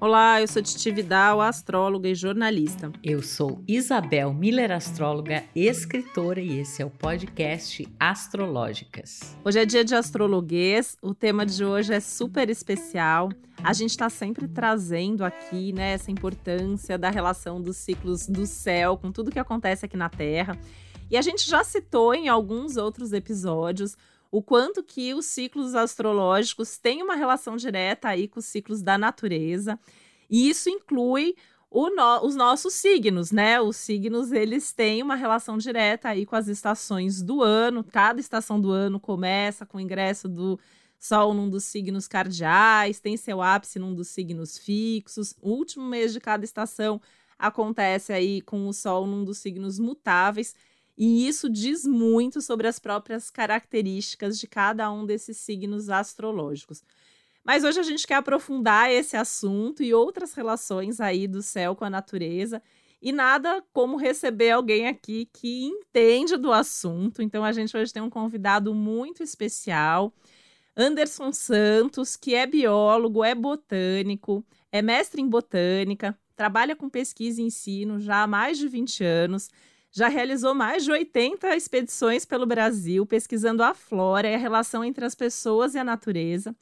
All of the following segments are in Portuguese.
Olá, eu sou Titi Vidal, astróloga e jornalista. Eu sou Isabel Miller, astróloga, escritora e esse é o podcast Astrológicas. Hoje é dia de astrologuês, o tema de hoje é super especial. A gente está sempre trazendo aqui né, essa importância da relação dos ciclos do céu com tudo que acontece aqui na Terra. E a gente já citou em alguns outros episódios o quanto que os ciclos astrológicos têm uma relação direta aí com os ciclos da natureza. E isso inclui no, os nossos signos, né? Os signos, eles têm uma relação direta aí com as estações do ano. Cada estação do ano começa com o ingresso do Sol num dos signos cardeais, tem seu ápice num dos signos fixos. O último mês de cada estação acontece aí com o Sol num dos signos mutáveis. E isso diz muito sobre as próprias características de cada um desses signos astrológicos. Mas hoje a gente quer aprofundar esse assunto e outras relações aí do céu com a natureza. E nada como receber alguém aqui que entende do assunto. Então a gente hoje tem um convidado muito especial, Anderson Santos, que é biólogo, é botânico, é mestre em botânica, trabalha com pesquisa e ensino já há mais de 20 anos já realizou mais de 80 expedições pelo Brasil, pesquisando a flora e a relação entre as pessoas e a natureza.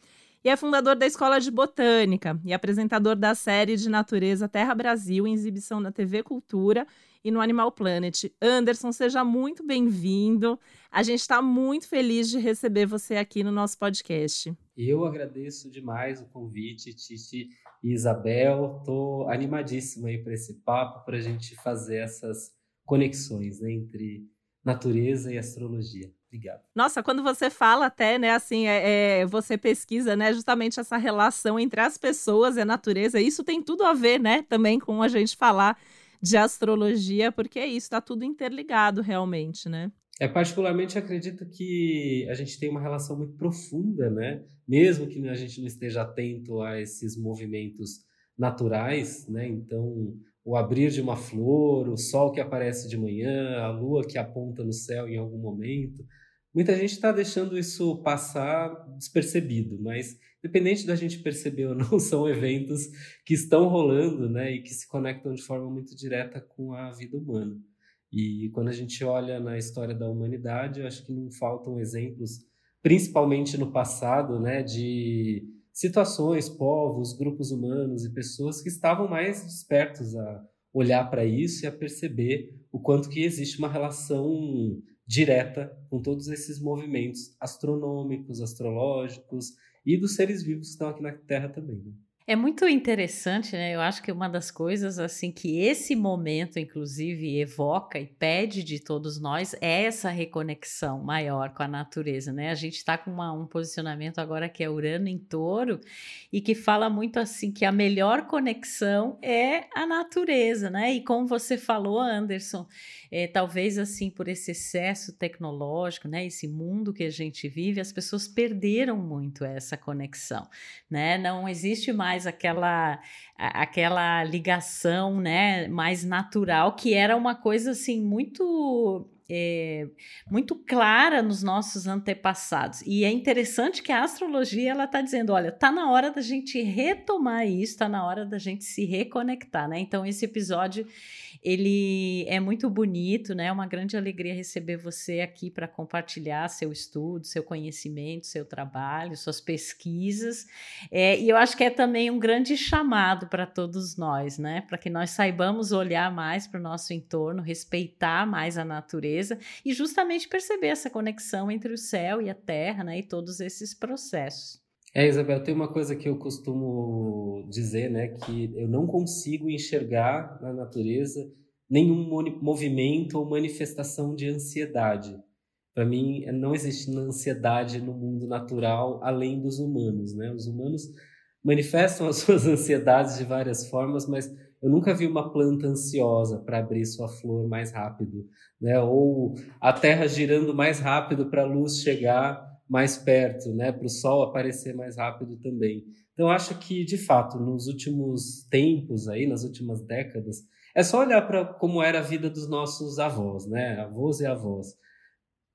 E é fundador da Escola de Botânica e apresentador da série de Natureza Terra Brasil, em exibição na TV Cultura e no Animal Planet. Anderson, seja muito bem-vindo. A gente está muito feliz de receber você aqui no nosso podcast. Eu agradeço demais o convite, Titi e Isabel. Estou animadíssimo aí para esse papo, para a gente fazer essas conexões né, entre natureza e astrologia. Obrigado. Nossa, quando você fala até, né, assim, é, é, você pesquisa, né, justamente essa relação entre as pessoas e a natureza, isso tem tudo a ver, né, também com a gente falar de astrologia, porque é isso, está tudo interligado realmente, né? É, particularmente acredito que a gente tem uma relação muito profunda, né? Mesmo que a gente não esteja atento a esses movimentos naturais, né? Então, o abrir de uma flor, o sol que aparece de manhã, a lua que aponta no céu em algum momento. Muita gente está deixando isso passar despercebido, mas independente da gente perceber ou não, são eventos que estão rolando né, e que se conectam de forma muito direta com a vida humana. E quando a gente olha na história da humanidade, eu acho que não faltam exemplos, principalmente no passado, né, de situações, povos, grupos humanos e pessoas que estavam mais despertos a olhar para isso e a perceber o quanto que existe uma relação direta com todos esses movimentos astronômicos, astrológicos e dos seres vivos que estão aqui na Terra também. Né? É muito interessante, né? Eu acho que uma das coisas assim que esse momento, inclusive, evoca e pede de todos nós é essa reconexão maior com a natureza, né? A gente está com uma, um posicionamento agora que é Urano em Touro e que fala muito assim que a melhor conexão é a natureza, né? E como você falou, Anderson, é, talvez assim por esse excesso tecnológico, né? Esse mundo que a gente vive, as pessoas perderam muito essa conexão, né? Não existe mais aquela aquela ligação, né, mais natural, que era uma coisa assim muito é, muito clara nos nossos antepassados. E é interessante que a astrologia ela está dizendo, olha, tá na hora da gente retomar isso, está na hora da gente se reconectar, né? Então esse episódio ele é muito bonito, né? É uma grande alegria receber você aqui para compartilhar seu estudo, seu conhecimento, seu trabalho, suas pesquisas. É, e eu acho que é também um grande chamado para todos nós, né? Para que nós saibamos olhar mais para o nosso entorno, respeitar mais a natureza e justamente perceber essa conexão entre o céu e a terra, né? E todos esses processos. É, Isabel, tem uma coisa que eu costumo dizer, né, que eu não consigo enxergar na natureza nenhum movimento ou manifestação de ansiedade. Para mim, não existe ansiedade no mundo natural além dos humanos, né? Os humanos manifestam as suas ansiedades de várias formas, mas eu nunca vi uma planta ansiosa para abrir sua flor mais rápido, né? Ou a terra girando mais rápido para a luz chegar mais perto, né, para o Sol aparecer mais rápido também. Então, acho que, de fato, nos últimos tempos, aí, nas últimas décadas, é só olhar para como era a vida dos nossos avós, né, avós e avós.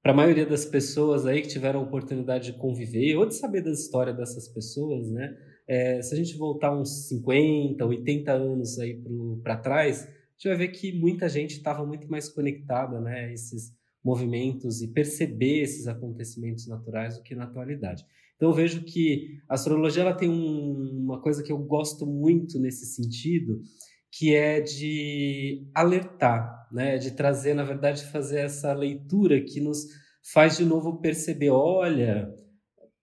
Para a maioria das pessoas aí que tiveram a oportunidade de conviver ou de saber da história dessas pessoas, né, é, se a gente voltar uns 50, 80 anos aí para trás, a gente vai ver que muita gente estava muito mais conectada né, a esses movimentos e perceber esses acontecimentos naturais do que na atualidade. Então eu vejo que a astrologia ela tem um, uma coisa que eu gosto muito nesse sentido, que é de alertar, né? de trazer, na verdade, fazer essa leitura que nos faz de novo perceber, olha,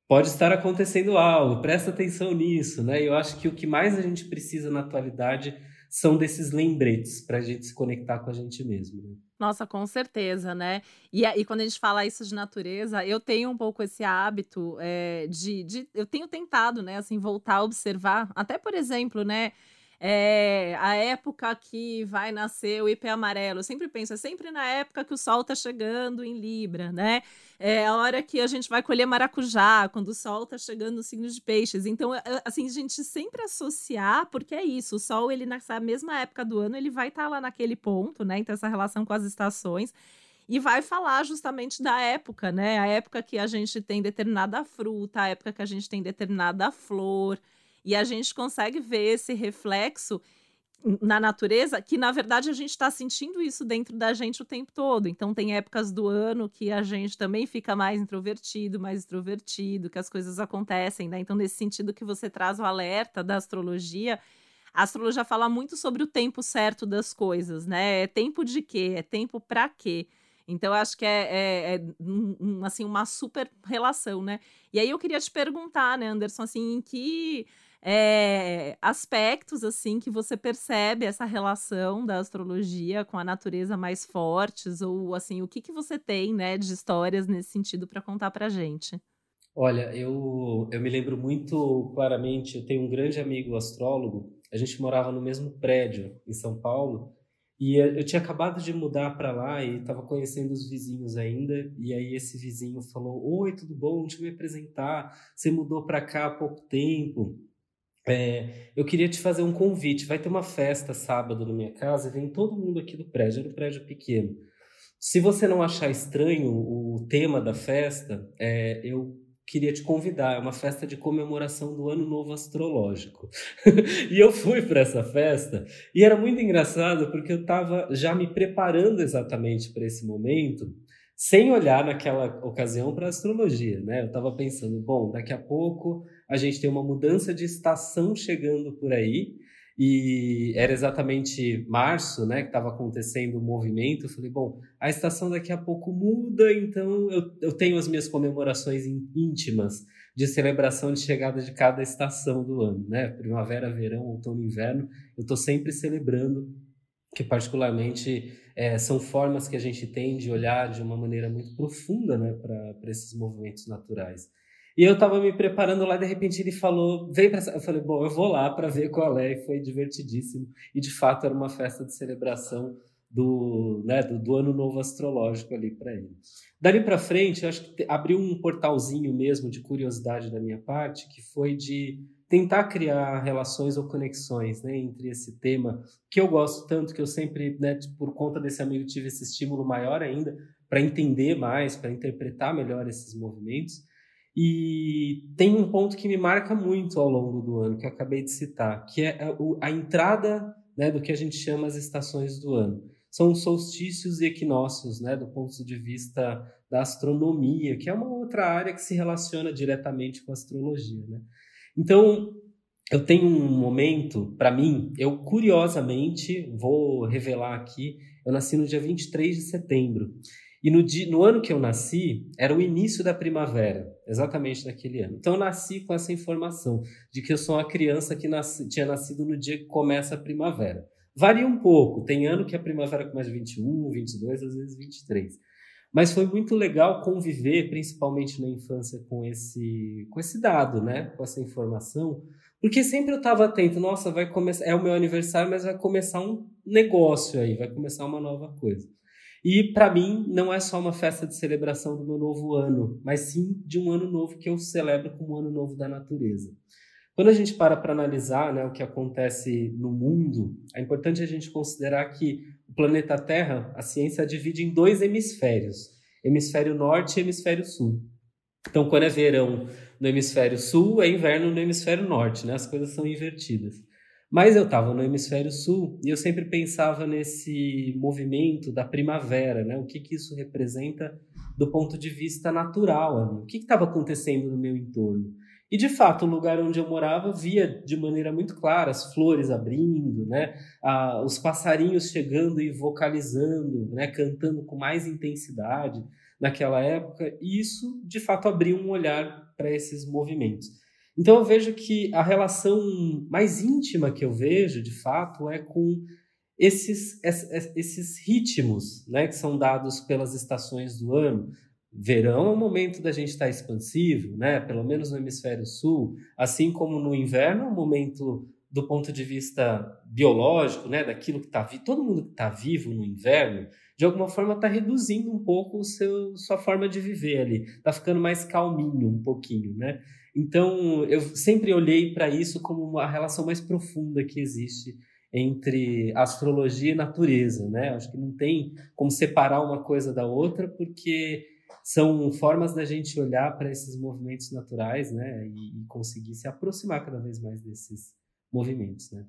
pode estar acontecendo algo, presta atenção nisso, né? Eu acho que o que mais a gente precisa na atualidade são desses lembretes para a gente se conectar com a gente mesmo. Né? Nossa, com certeza, né? E, e quando a gente fala isso de natureza, eu tenho um pouco esse hábito é, de, de. Eu tenho tentado, né, assim, voltar a observar, até por exemplo, né? É, a época que vai nascer o IP amarelo. Eu sempre penso, é sempre na época que o sol está chegando em Libra, né? É a hora que a gente vai colher maracujá, quando o sol está chegando no signo de peixes. Então, assim, a gente sempre associar, porque é isso, o sol, ele nessa mesma época do ano, ele vai estar tá lá naquele ponto, né? Então, essa relação com as estações e vai falar justamente da época, né? A época que a gente tem determinada fruta, a época que a gente tem determinada flor. E a gente consegue ver esse reflexo na natureza, que na verdade a gente está sentindo isso dentro da gente o tempo todo. Então, tem épocas do ano que a gente também fica mais introvertido, mais extrovertido, que as coisas acontecem, né? Então, nesse sentido que você traz o alerta da astrologia, a astrologia fala muito sobre o tempo certo das coisas, né? É tempo de quê? É tempo para quê? Então, acho que é, é, é um, assim, uma super relação, né? E aí eu queria te perguntar, né, Anderson, assim, em que é, aspectos assim que você percebe essa relação da astrologia com a natureza mais fortes ou assim o que que você tem né de histórias nesse sentido para contar para gente olha eu eu me lembro muito claramente eu tenho um grande amigo astrólogo a gente morava no mesmo prédio em São Paulo e eu tinha acabado de mudar para lá e estava conhecendo os vizinhos ainda. E aí esse vizinho falou: Oi, tudo bom? Deixa eu me apresentar. Você mudou para cá há pouco tempo. É, eu queria te fazer um convite. Vai ter uma festa sábado na minha casa e vem todo mundo aqui do prédio. Era um prédio pequeno. Se você não achar estranho o tema da festa, é, eu queria te convidar. É uma festa de comemoração do Ano Novo Astrológico. e eu fui para essa festa e era muito engraçado porque eu estava já me preparando exatamente para esse momento sem olhar naquela ocasião para a astrologia, né? Eu estava pensando, bom, daqui a pouco a gente tem uma mudança de estação chegando por aí, e era exatamente março, né, que estava acontecendo o movimento. Eu falei, bom, a estação daqui a pouco muda, então eu, eu tenho as minhas comemorações íntimas de celebração de chegada de cada estação do ano, né? Primavera, verão, outono, inverno. Eu estou sempre celebrando, que particularmente é, são formas que a gente tem de olhar de uma maneira muito profunda, né, para esses movimentos naturais. E eu tava me preparando lá, de repente ele falou, vem para Eu falei, bom, eu vou lá para ver qual é, e foi divertidíssimo. E de fato era uma festa de celebração do, né, do, do ano novo astrológico ali para ele. Dali para frente, eu acho que abriu um portalzinho mesmo de curiosidade da minha parte, que foi de tentar criar relações ou conexões né, entre esse tema que eu gosto tanto, que eu sempre, né, por conta desse amigo, tive esse estímulo maior ainda para entender mais, para interpretar melhor esses movimentos e tem um ponto que me marca muito ao longo do ano, que eu acabei de citar, que é a entrada né, do que a gente chama as estações do ano. São solstícios e equinócios, né, do ponto de vista da astronomia, que é uma outra área que se relaciona diretamente com a astrologia. Né? Então, eu tenho um momento, para mim, eu curiosamente, vou revelar aqui, eu nasci no dia 23 de setembro. E no, dia, no ano que eu nasci, era o início da primavera, exatamente naquele ano. Então eu nasci com essa informação de que eu sou uma criança que nasci, tinha nascido no dia que começa a primavera. Varia um pouco, tem ano que a primavera começa 21, 22, às vezes 23. Mas foi muito legal conviver, principalmente na infância, com esse, com esse dado, né? com essa informação, porque sempre eu estava atento, nossa, vai começar, é o meu aniversário, mas vai começar um negócio aí, vai começar uma nova coisa. E para mim não é só uma festa de celebração do meu novo ano, mas sim de um ano novo que eu celebro como um ano novo da natureza. Quando a gente para para analisar né, o que acontece no mundo, é importante a gente considerar que o planeta Terra, a ciência divide em dois hemisférios, hemisfério norte e hemisfério sul. Então, quando é verão no hemisfério sul, é inverno no hemisfério norte, né? As coisas são invertidas. Mas eu estava no hemisfério sul e eu sempre pensava nesse movimento da primavera, né? O que, que isso representa do ponto de vista natural ali? O que estava acontecendo no meu entorno? E de fato, o lugar onde eu morava via de maneira muito clara as flores abrindo, né? Ah, os passarinhos chegando e vocalizando, né? Cantando com mais intensidade naquela época. E isso, de fato, abriu um olhar para esses movimentos. Então eu vejo que a relação mais íntima que eu vejo, de fato, é com esses, esses ritmos né, que são dados pelas estações do ano. Verão é o momento da gente estar expansivo, né? pelo menos no hemisfério sul, assim como no inverno é o momento do ponto de vista biológico, né, daquilo que está vivo, todo mundo que está vivo no inverno, de alguma forma está reduzindo um pouco o seu, sua forma de viver ali, está ficando mais calminho um pouquinho, né? Então, eu sempre olhei para isso como uma relação mais profunda que existe entre astrologia e natureza, né? Acho que não tem como separar uma coisa da outra, porque são formas da gente olhar para esses movimentos naturais, né? E, conseguir se aproximar cada vez mais desses movimentos, né?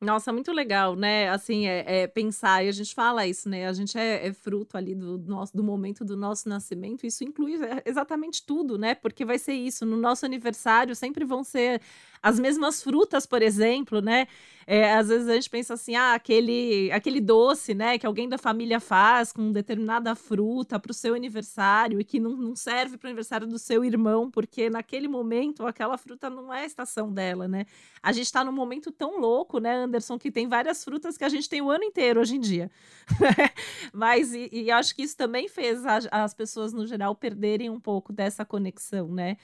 Nossa, muito legal, né? Assim, é, é pensar, e a gente fala isso, né? A gente é, é, fruto ali do nosso do momento do nosso nascimento. Isso inclui é, exatamente tudo, né? Porque vai ser isso. No nosso aniversário sempre vão ser as mesmas frutas, por exemplo, né? É, às vezes a gente pensa assim, ah, aquele, aquele doce, né, que alguém da família faz com determinada fruta para o seu aniversário e que não, não serve para o aniversário do seu irmão, porque naquele momento aquela fruta não é a estação dela, né? A gente está num momento tão louco, né, Anderson, que tem várias frutas que a gente tem o ano inteiro hoje em dia. Mas, e, e acho que isso também fez a, as pessoas, no geral, perderem um pouco dessa conexão, né?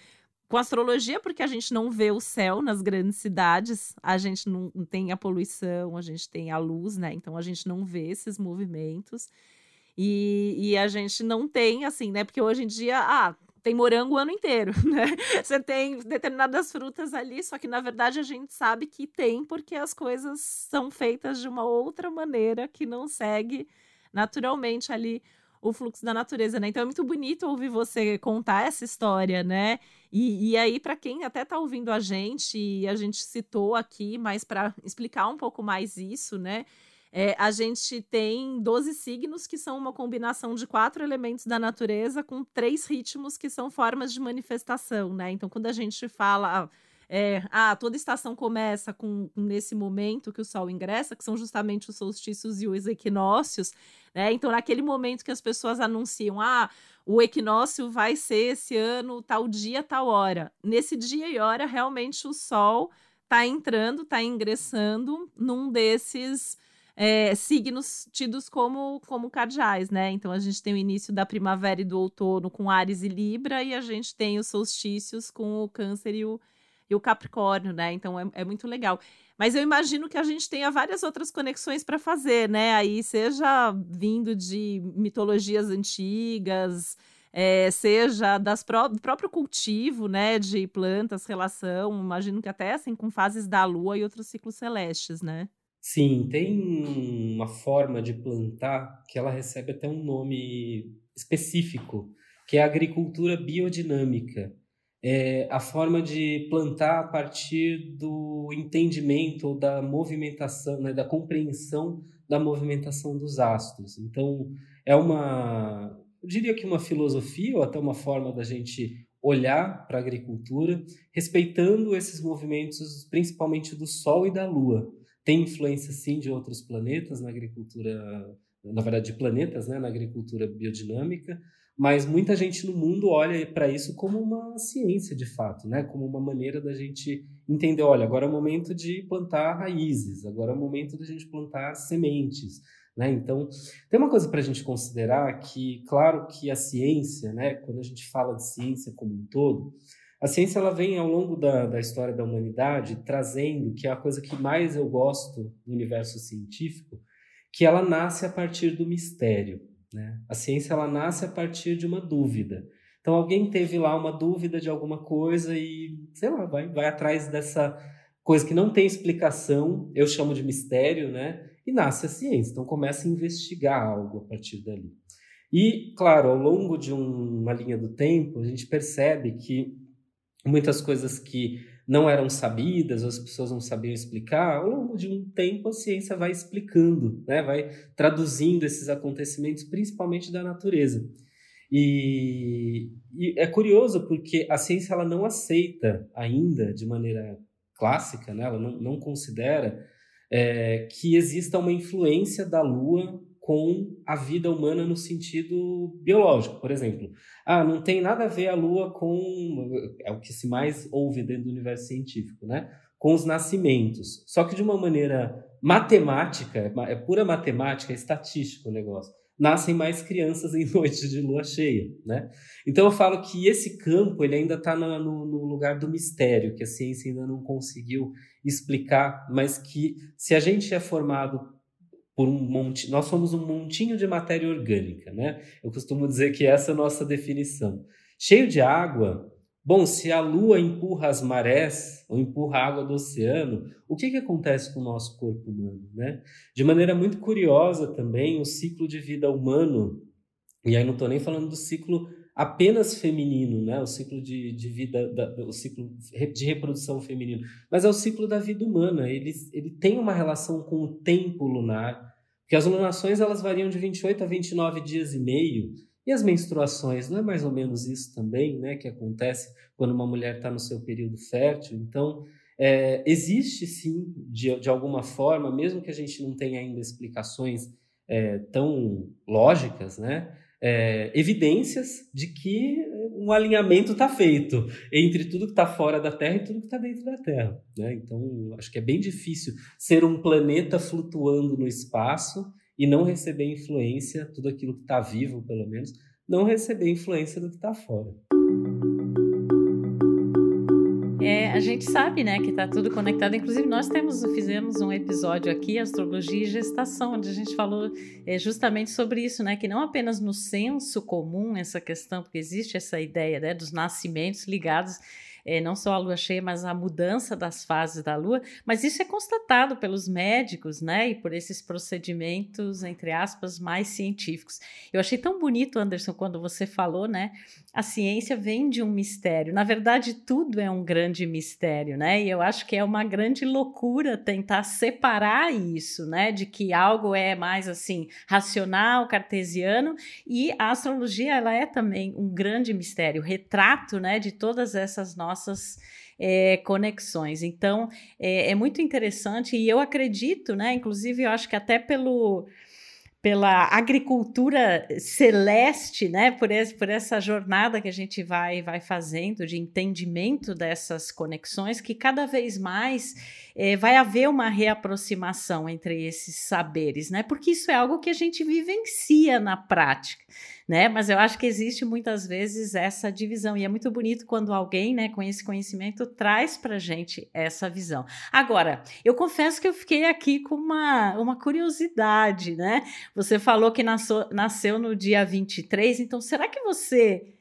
Com astrologia, porque a gente não vê o céu nas grandes cidades, a gente não tem a poluição, a gente tem a luz, né? Então a gente não vê esses movimentos. E, e a gente não tem, assim, né? Porque hoje em dia, ah, tem morango o ano inteiro, né? Você tem determinadas frutas ali, só que na verdade a gente sabe que tem porque as coisas são feitas de uma outra maneira que não segue naturalmente ali o fluxo da natureza, né? Então é muito bonito ouvir você contar essa história, né? E, e aí, para quem até tá ouvindo a gente, e a gente citou aqui, mas para explicar um pouco mais isso, né? É, a gente tem 12 signos que são uma combinação de quatro elementos da natureza com três ritmos que são formas de manifestação, né? Então, quando a gente fala. É, ah, toda estação começa com, nesse momento que o Sol ingressa, que são justamente os solstícios e os equinócios, né? Então, naquele momento que as pessoas anunciam, ah, o equinócio vai ser esse ano, tal dia, tal hora. Nesse dia e hora, realmente o Sol está entrando, está ingressando num desses é, signos tidos como, como cardeais, né? Então a gente tem o início da primavera e do outono com Ares e Libra, e a gente tem os solstícios com o Câncer e o, e o Capricórnio, né? Então é, é muito legal. Mas eu imagino que a gente tenha várias outras conexões para fazer, né? Aí, seja vindo de mitologias antigas, é, seja das pró do próprio cultivo, né? De plantas, relação, imagino que até assim, com fases da lua e outros ciclos celestes, né? Sim, tem uma forma de plantar que ela recebe até um nome específico, que é a agricultura biodinâmica é a forma de plantar a partir do entendimento ou da movimentação, né, da compreensão da movimentação dos astros. Então, é uma, eu diria que uma filosofia ou até uma forma da gente olhar para a agricultura, respeitando esses movimentos, principalmente do Sol e da Lua. Tem influência, sim, de outros planetas na agricultura, na verdade, de planetas né, na agricultura biodinâmica, mas muita gente no mundo olha para isso como uma ciência de fato, né? Como uma maneira da gente entender, olha, agora é o momento de plantar raízes, agora é o momento da gente plantar sementes, né? Então, tem uma coisa para a gente considerar que, claro que a ciência, né? Quando a gente fala de ciência como um todo, a ciência ela vem ao longo da, da história da humanidade trazendo que é a coisa que mais eu gosto do universo científico, que ela nasce a partir do mistério. Né? A ciência ela nasce a partir de uma dúvida. Então alguém teve lá uma dúvida de alguma coisa e, sei lá, vai, vai atrás dessa coisa que não tem explicação, eu chamo de mistério, né? E nasce a ciência. Então começa a investigar algo a partir dali. E, claro, ao longo de um, uma linha do tempo, a gente percebe que muitas coisas que não eram sabidas, as pessoas não sabiam explicar, ao longo de um tempo a ciência vai explicando, né? vai traduzindo esses acontecimentos, principalmente da natureza. E, e, é curioso porque a ciência ela não aceita ainda de maneira clássica, né? ela não, não considera é, que exista uma influência da Lua com a vida humana no sentido biológico, por exemplo. Ah, não tem nada a ver a Lua com. É o que se mais ouve dentro do universo científico, né? Com os nascimentos. Só que de uma maneira matemática, é pura matemática, é estatístico o negócio. Nascem mais crianças em noites de lua cheia, né? Então eu falo que esse campo ele ainda está no, no lugar do mistério, que a ciência ainda não conseguiu explicar, mas que se a gente é formado por um monte. Nós somos um montinho de matéria orgânica, né? Eu costumo dizer que essa é a nossa definição. Cheio de água. Bom, se a Lua empurra as marés ou empurra a água do oceano, o que, que acontece com o nosso corpo humano, né? De maneira muito curiosa também, o ciclo de vida humano, e aí não estou nem falando do ciclo apenas feminino, né? O ciclo de, de vida, da, o ciclo de reprodução feminino, mas é o ciclo da vida humana. Ele, ele tem uma relação com o tempo lunar, porque as lunações elas variam de 28 a 29 dias e meio. E as menstruações, não é mais ou menos isso também, né? Que acontece quando uma mulher está no seu período fértil. Então, é, existe sim, de, de alguma forma, mesmo que a gente não tenha ainda explicações é, tão lógicas, né? É, evidências de que um alinhamento está feito entre tudo que está fora da Terra e tudo que está dentro da Terra. Né? Então, acho que é bem difícil ser um planeta flutuando no espaço e não receber influência, tudo aquilo que está vivo, pelo menos, não receber influência do que está fora. É, a gente sabe, né, que está tudo conectado. Inclusive, nós temos, fizemos um episódio aqui, Astrologia e Gestação, onde a gente falou é, justamente sobre isso, né, que não apenas no senso comum essa questão, porque existe essa ideia, né, dos nascimentos ligados é, não só a lua cheia, mas a mudança das fases da lua, mas isso é constatado pelos médicos, né, e por esses procedimentos, entre aspas, mais científicos. Eu achei tão bonito, Anderson, quando você falou, né, a ciência vem de um mistério. Na verdade, tudo é um grande mistério, né, e eu acho que é uma grande loucura tentar separar isso, né, de que algo é mais, assim, racional, cartesiano, e a astrologia, ela é também um grande mistério, retrato, né, de todas essas nossas é, conexões. Então, é, é, muito interessante e eu acredito, né? Inclusive, eu acho que até pelo pela agricultura celeste, né? Por, esse, por essa jornada que a gente vai, vai fazendo de entendimento dessas conexões, que cada vez mais é, vai haver uma reaproximação entre esses saberes, né? Porque isso é algo que a gente vivencia na prática né? Mas eu acho que existe muitas vezes essa divisão e é muito bonito quando alguém, né, com esse conhecimento traz para gente essa visão. Agora, eu confesso que eu fiquei aqui com uma, uma curiosidade, né? Você falou que nasceu, nasceu no dia 23, então será que você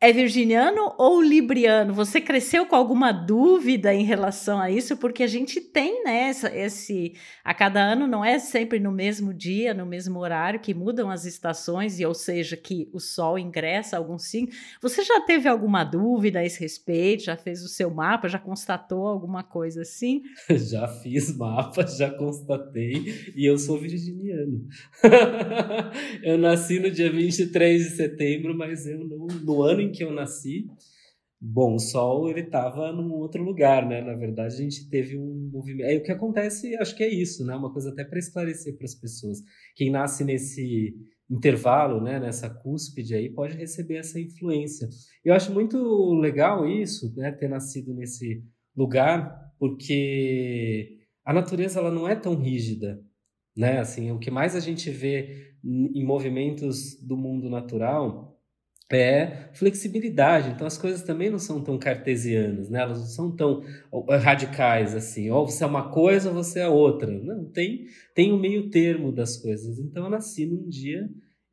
é virginiano ou libriano? Você cresceu com alguma dúvida em relação a isso? Porque a gente tem, né, essa, esse. A cada ano não é sempre no mesmo dia, no mesmo horário, que mudam as estações, e ou seja, que o sol ingressa algum signo. Você já teve alguma dúvida a esse respeito? Já fez o seu mapa? Já constatou alguma coisa assim? Já fiz mapa, já constatei, e eu sou virginiano. eu nasci no dia 23 de setembro, mas eu no, no ano em que eu nasci, bom, o Sol ele estava num outro lugar, né? Na verdade, a gente teve um movimento. É o que acontece, acho que é isso, né? Uma coisa até para esclarecer para as pessoas. Quem nasce nesse intervalo, né, nessa cúspide aí, pode receber essa influência. Eu acho muito legal isso, né, ter nascido nesse lugar, porque a natureza ela não é tão rígida, né? Assim, o que mais a gente vê em movimentos do mundo natural é flexibilidade. Então as coisas também não são tão cartesianas, né? Elas não são tão radicais assim. Ou você é uma coisa ou você é outra. Não, tem tem o um meio termo das coisas. Então eu nasci num dia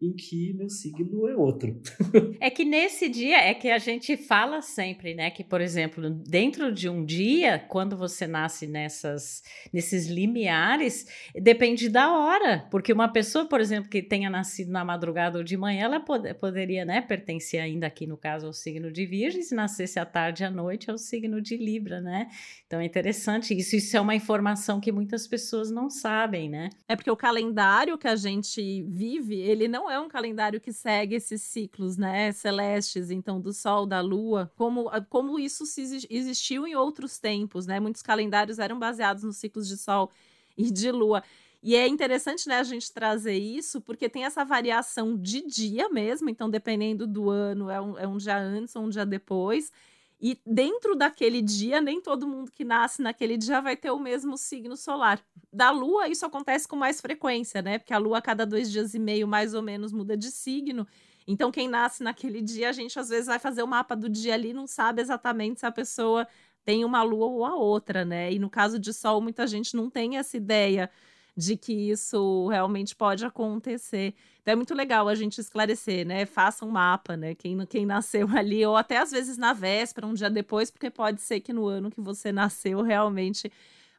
em que meu signo é outro. é que nesse dia é que a gente fala sempre, né, que por exemplo, dentro de um dia, quando você nasce nessas nesses limiares, depende da hora, porque uma pessoa, por exemplo, que tenha nascido na madrugada ou de manhã, ela pod poderia, né, pertencer ainda aqui no caso ao signo de Virgem, se nascesse à tarde à noite ao signo de Libra, né? Então é interessante isso, isso é uma informação que muitas pessoas não sabem, né? É porque o calendário que a gente vive, ele não é um calendário que segue esses ciclos, né, celestes, então do sol, da lua, como como isso existiu em outros tempos, né? Muitos calendários eram baseados nos ciclos de sol e de lua. E é interessante, né, a gente trazer isso, porque tem essa variação de dia mesmo, então dependendo do ano, é um, é um dia antes ou um dia depois. E dentro daquele dia, nem todo mundo que nasce naquele dia vai ter o mesmo signo solar. Da Lua, isso acontece com mais frequência, né? Porque a Lua, a cada dois dias e meio, mais ou menos, muda de signo. Então, quem nasce naquele dia, a gente às vezes vai fazer o mapa do dia ali, não sabe exatamente se a pessoa tem uma lua ou a outra, né? E no caso de Sol, muita gente não tem essa ideia de que isso realmente pode acontecer. Então é muito legal a gente esclarecer, né? Faça um mapa, né? Quem, quem nasceu ali, ou até às vezes na véspera, um dia depois, porque pode ser que no ano que você nasceu realmente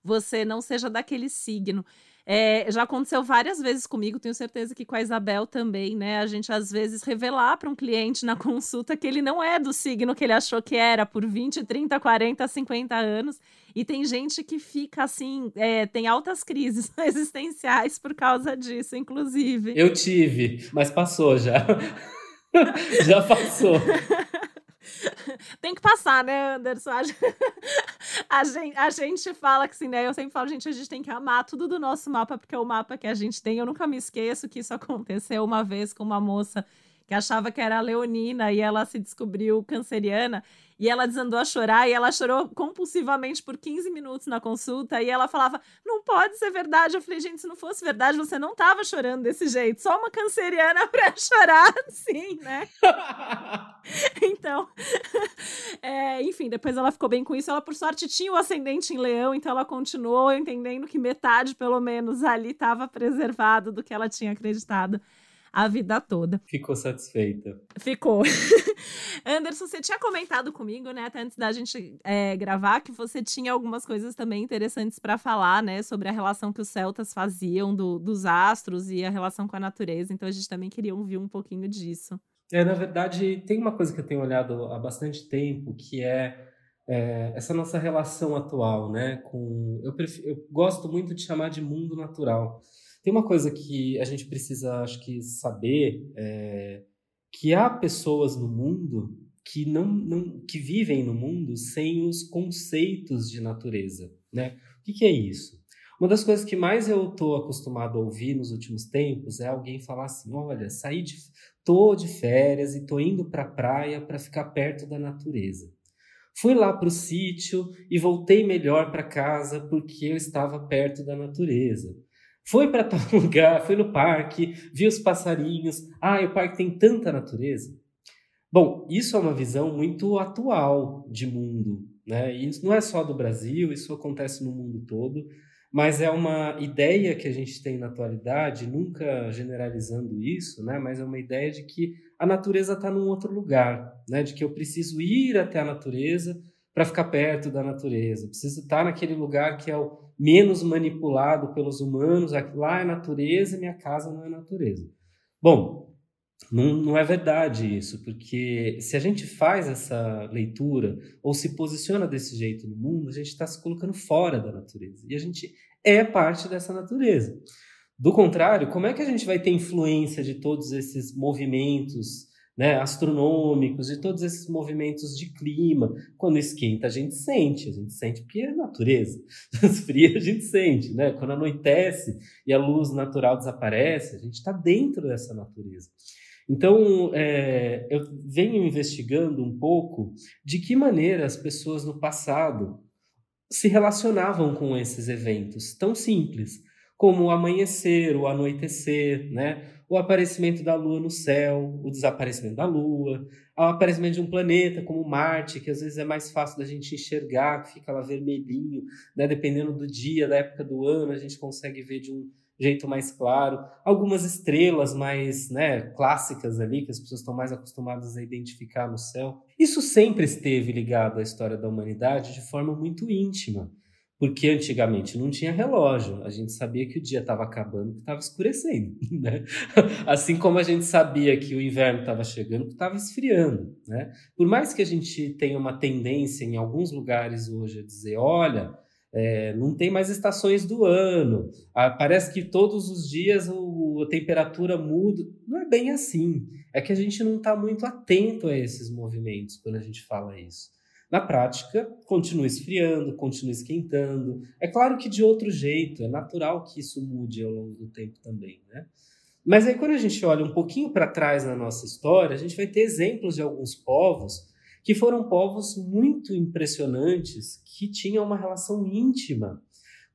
você não seja daquele signo. É, já aconteceu várias vezes comigo, tenho certeza que com a Isabel também, né? A gente às vezes revelar para um cliente na consulta que ele não é do signo que ele achou que era por 20, 30, 40, 50 anos. E tem gente que fica assim, é, tem altas crises existenciais por causa disso, inclusive. Eu tive, mas passou já. já passou. Tem que passar, né, Anderson? A gente, a gente, fala que assim, né? Eu sempre falo, gente, a gente tem que amar tudo do nosso mapa, porque é o mapa que a gente tem. Eu nunca me esqueço que isso aconteceu uma vez com uma moça que achava que era leonina e ela se descobriu canceriana. E ela desandou a chorar e ela chorou compulsivamente por 15 minutos na consulta. E ela falava: Não pode ser verdade. Eu falei: Gente, se não fosse verdade, você não tava chorando desse jeito. Só uma canceriana pra chorar assim, né? então, é, enfim, depois ela ficou bem com isso. Ela, por sorte, tinha o ascendente em leão, então ela continuou entendendo que metade, pelo menos, ali estava preservado do que ela tinha acreditado a vida toda. Ficou satisfeita. Ficou. Anderson, você tinha comentado comigo, né, até antes da gente é, gravar, que você tinha algumas coisas também interessantes para falar, né, sobre a relação que os celtas faziam do, dos astros e a relação com a natureza. Então a gente também queria ouvir um pouquinho disso. É, na verdade, tem uma coisa que eu tenho olhado há bastante tempo, que é, é essa nossa relação atual, né? Com, eu, prefiro, eu gosto muito de chamar de mundo natural. Tem uma coisa que a gente precisa, acho que, saber, é, que há pessoas no mundo que não, não que vivem no mundo sem os conceitos de natureza, né? O que, que é isso? Uma das coisas que mais eu estou acostumado a ouvir nos últimos tempos é alguém falar assim: olha, saí de, tô de férias e tô indo para a praia para ficar perto da natureza. Fui lá para o sítio e voltei melhor para casa porque eu estava perto da natureza. Foi para tal lugar, foi no parque, viu os passarinhos. Ah, o parque tem tanta natureza. Bom, isso é uma visão muito atual de mundo, né? E isso não é só do Brasil, isso acontece no mundo todo, mas é uma ideia que a gente tem na atualidade, nunca generalizando isso, né? Mas é uma ideia de que a natureza está num outro lugar, né? De que eu preciso ir até a natureza para ficar perto da natureza, preciso estar naquele lugar que é o menos manipulado pelos humanos, lá é natureza, minha casa não é natureza. Bom, não, não é verdade isso, porque se a gente faz essa leitura ou se posiciona desse jeito no mundo, a gente está se colocando fora da natureza e a gente é parte dessa natureza. Do contrário, como é que a gente vai ter influência de todos esses movimentos né, astronômicos, de todos esses movimentos de clima. Quando esquenta, a gente sente, a gente sente porque é natureza. Esfria, a gente sente, né? Quando anoitece e a luz natural desaparece, a gente está dentro dessa natureza. Então, é, eu venho investigando um pouco de que maneira as pessoas no passado se relacionavam com esses eventos tão simples como o amanhecer, o anoitecer, né? O aparecimento da Lua no céu, o desaparecimento da Lua, o aparecimento de um planeta como Marte, que às vezes é mais fácil da gente enxergar, que fica lá vermelhinho, né? dependendo do dia, da época do ano, a gente consegue ver de um, jeito mais claro, algumas estrelas mais né, clássicas ali, que as pessoas estão mais acostumadas a identificar no céu. Isso sempre esteve ligado à história da humanidade de forma muito íntima, porque antigamente não tinha relógio, a gente sabia que o dia estava acabando, que estava escurecendo, né? Assim como a gente sabia que o inverno estava chegando, que estava esfriando, né? Por mais que a gente tenha uma tendência em alguns lugares hoje a dizer, olha, é, não tem mais estações do ano. Parece que todos os dias o, a temperatura muda. Não é bem assim. É que a gente não está muito atento a esses movimentos quando a gente fala isso. Na prática, continua esfriando, continua esquentando. É claro que de outro jeito, é natural que isso mude ao longo do tempo também, né? Mas aí quando a gente olha um pouquinho para trás na nossa história, a gente vai ter exemplos de alguns povos que foram povos muito impressionantes, que tinham uma relação íntima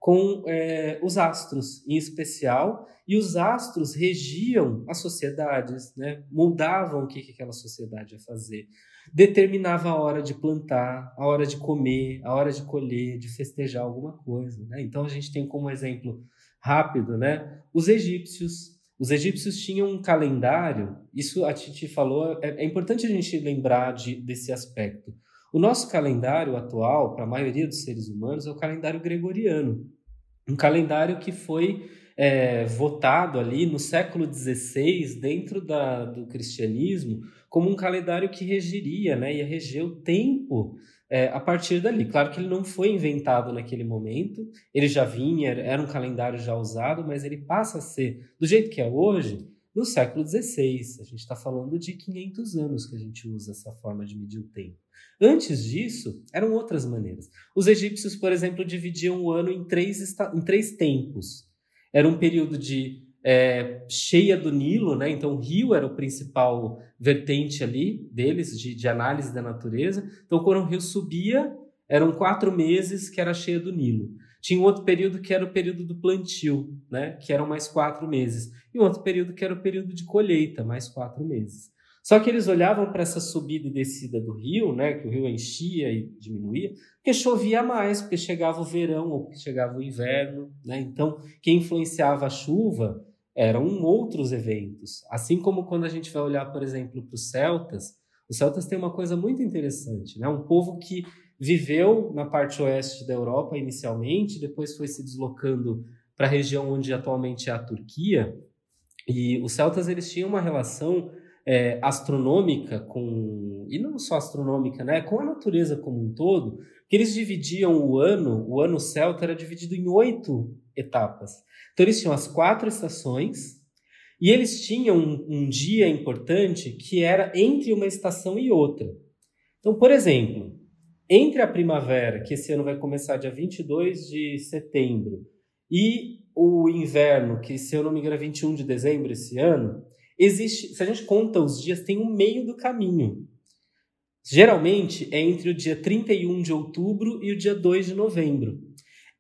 com é, os astros, em especial, e os astros regiam as sociedades, né? moldavam o que, que aquela sociedade ia fazer, determinava a hora de plantar, a hora de comer, a hora de colher, de festejar alguma coisa. Né? Então a gente tem como exemplo rápido né? os egípcios, os egípcios tinham um calendário, isso a Titi falou, é, é importante a gente lembrar de, desse aspecto. O nosso calendário atual, para a maioria dos seres humanos, é o calendário gregoriano. Um calendário que foi é, votado ali no século XVI, dentro da, do cristianismo, como um calendário que regiria, né, ia reger o tempo é, a partir dali. Claro que ele não foi inventado naquele momento, ele já vinha, era um calendário já usado, mas ele passa a ser, do jeito que é hoje, no século XVI. A gente está falando de 500 anos que a gente usa essa forma de medir o tempo. Antes disso, eram outras maneiras. Os egípcios, por exemplo, dividiam o ano em três, em três tempos. Era um período de é, cheia do Nilo, né? Então o rio era o principal vertente ali deles de, de análise da natureza. Então quando o rio subia, eram quatro meses que era cheia do Nilo. Tinha um outro período que era o período do plantio, né? Que eram mais quatro meses. E um outro período que era o período de colheita, mais quatro meses. Só que eles olhavam para essa subida e descida do rio, né, que o rio enchia e diminuía, porque chovia mais, porque chegava o verão ou porque chegava o inverno, né? Então, quem influenciava a chuva eram outros eventos. Assim como quando a gente vai olhar, por exemplo, para os celtas, os celtas têm uma coisa muito interessante, né? Um povo que viveu na parte oeste da Europa inicialmente, depois foi se deslocando para a região onde atualmente é a Turquia. E os celtas eles tinham uma relação é, astronômica com e não só astronômica, né, com a natureza como um todo, que eles dividiam o ano, o ano celta era dividido em oito etapas. Então eles tinham as quatro estações e eles tinham um, um dia importante que era entre uma estação e outra. Então, por exemplo, entre a primavera, que esse ano vai começar dia 22 de setembro, e o inverno, que se eu não me engano é 21 de dezembro esse ano, existe, se a gente conta os dias, tem um meio do caminho. Geralmente é entre o dia 31 de outubro e o dia 2 de novembro.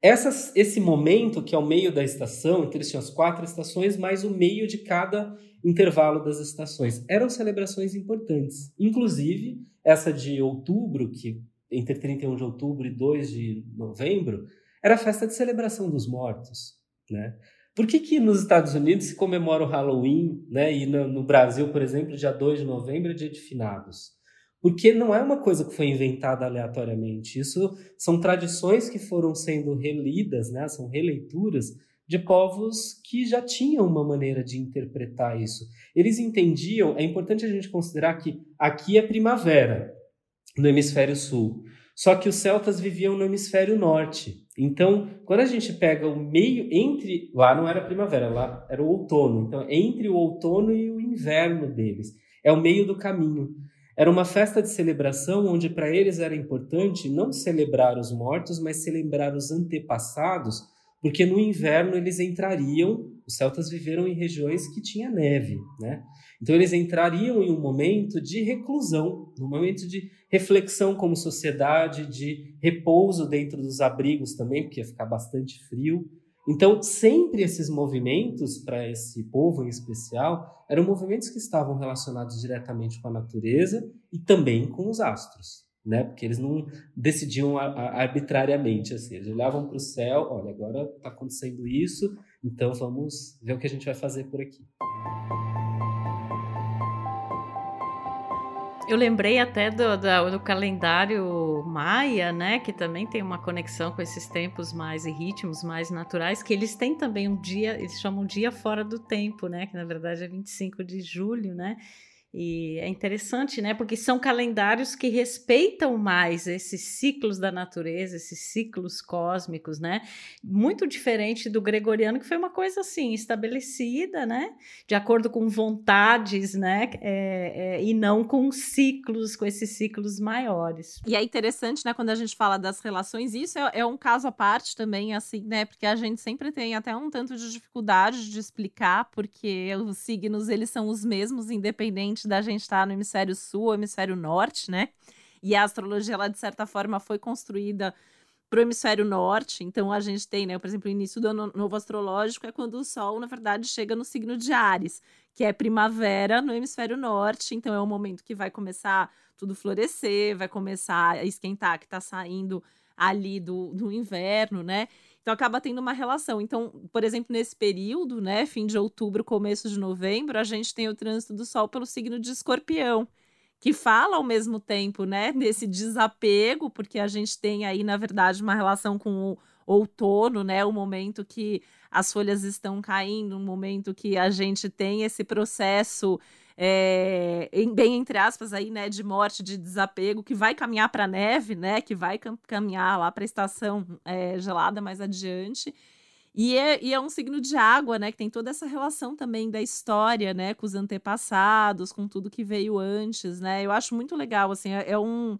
Essas, esse momento, que é o meio da estação, eles tinham as quatro estações, mais o meio de cada intervalo das estações. Eram celebrações importantes. Inclusive, essa de outubro, que entre 31 de outubro e 2 de novembro, era a festa de celebração dos mortos. Né? Por que, que nos Estados Unidos se comemora o Halloween, né? e no, no Brasil, por exemplo, dia 2 de novembro é dia de finados? Porque não é uma coisa que foi inventada aleatoriamente. Isso são tradições que foram sendo relidas, né? são releituras de povos que já tinham uma maneira de interpretar isso. Eles entendiam, é importante a gente considerar que aqui é primavera, no hemisfério sul. Só que os celtas viviam no hemisfério norte. Então, quando a gente pega o meio entre. Lá não era primavera, lá era o outono. Então, entre o outono e o inverno deles. É o meio do caminho. Era uma festa de celebração onde para eles era importante não celebrar os mortos, mas celebrar os antepassados, porque no inverno eles entrariam, os celtas viveram em regiões que tinha neve, né? Então eles entrariam em um momento de reclusão, num momento de reflexão como sociedade, de repouso dentro dos abrigos também, porque ia ficar bastante frio. Então, sempre esses movimentos, para esse povo em especial, eram movimentos que estavam relacionados diretamente com a natureza e também com os astros. né? Porque eles não decidiam arbitrariamente, assim. Eles olhavam para o céu, olha, agora está acontecendo isso, então vamos ver o que a gente vai fazer por aqui. Eu lembrei até do, do, do, calendário maia, né? Que também tem uma conexão com esses tempos mais e ritmos mais naturais, que eles têm também um dia, eles chamam dia fora do tempo, né? Que na verdade é 25 de julho, né? E é interessante, né? Porque são calendários que respeitam mais esses ciclos da natureza, esses ciclos cósmicos, né? Muito diferente do gregoriano, que foi uma coisa assim, estabelecida, né? De acordo com vontades, né? É, é, e não com ciclos, com esses ciclos maiores. E é interessante, né? Quando a gente fala das relações, isso é, é um caso à parte também, assim, né? Porque a gente sempre tem até um tanto de dificuldade de explicar, porque os signos, eles são os mesmos, independentes da gente estar tá no hemisfério sul ou hemisfério norte, né? E a astrologia, ela, de certa forma, foi construída para o hemisfério norte. Então, a gente tem, né, por exemplo, o início do ano novo astrológico é quando o Sol, na verdade, chega no signo de Ares, que é primavera no hemisfério norte. Então, é o momento que vai começar tudo florescer, vai começar a esquentar, que está saindo ali do, do inverno, né? Então acaba tendo uma relação. Então, por exemplo, nesse período, né, fim de outubro, começo de novembro, a gente tem o trânsito do Sol pelo signo de Escorpião, que fala ao mesmo tempo, né, desse desapego, porque a gente tem aí, na verdade, uma relação com o outono, né, o momento que as folhas estão caindo, um momento que a gente tem esse processo é, bem entre aspas aí, né, de morte, de desapego, que vai caminhar para neve, né, que vai caminhar lá para a estação é, gelada mais adiante. E é, e é um signo de água, né, que tem toda essa relação também da história, né, com os antepassados, com tudo que veio antes, né. Eu acho muito legal, assim, é, é um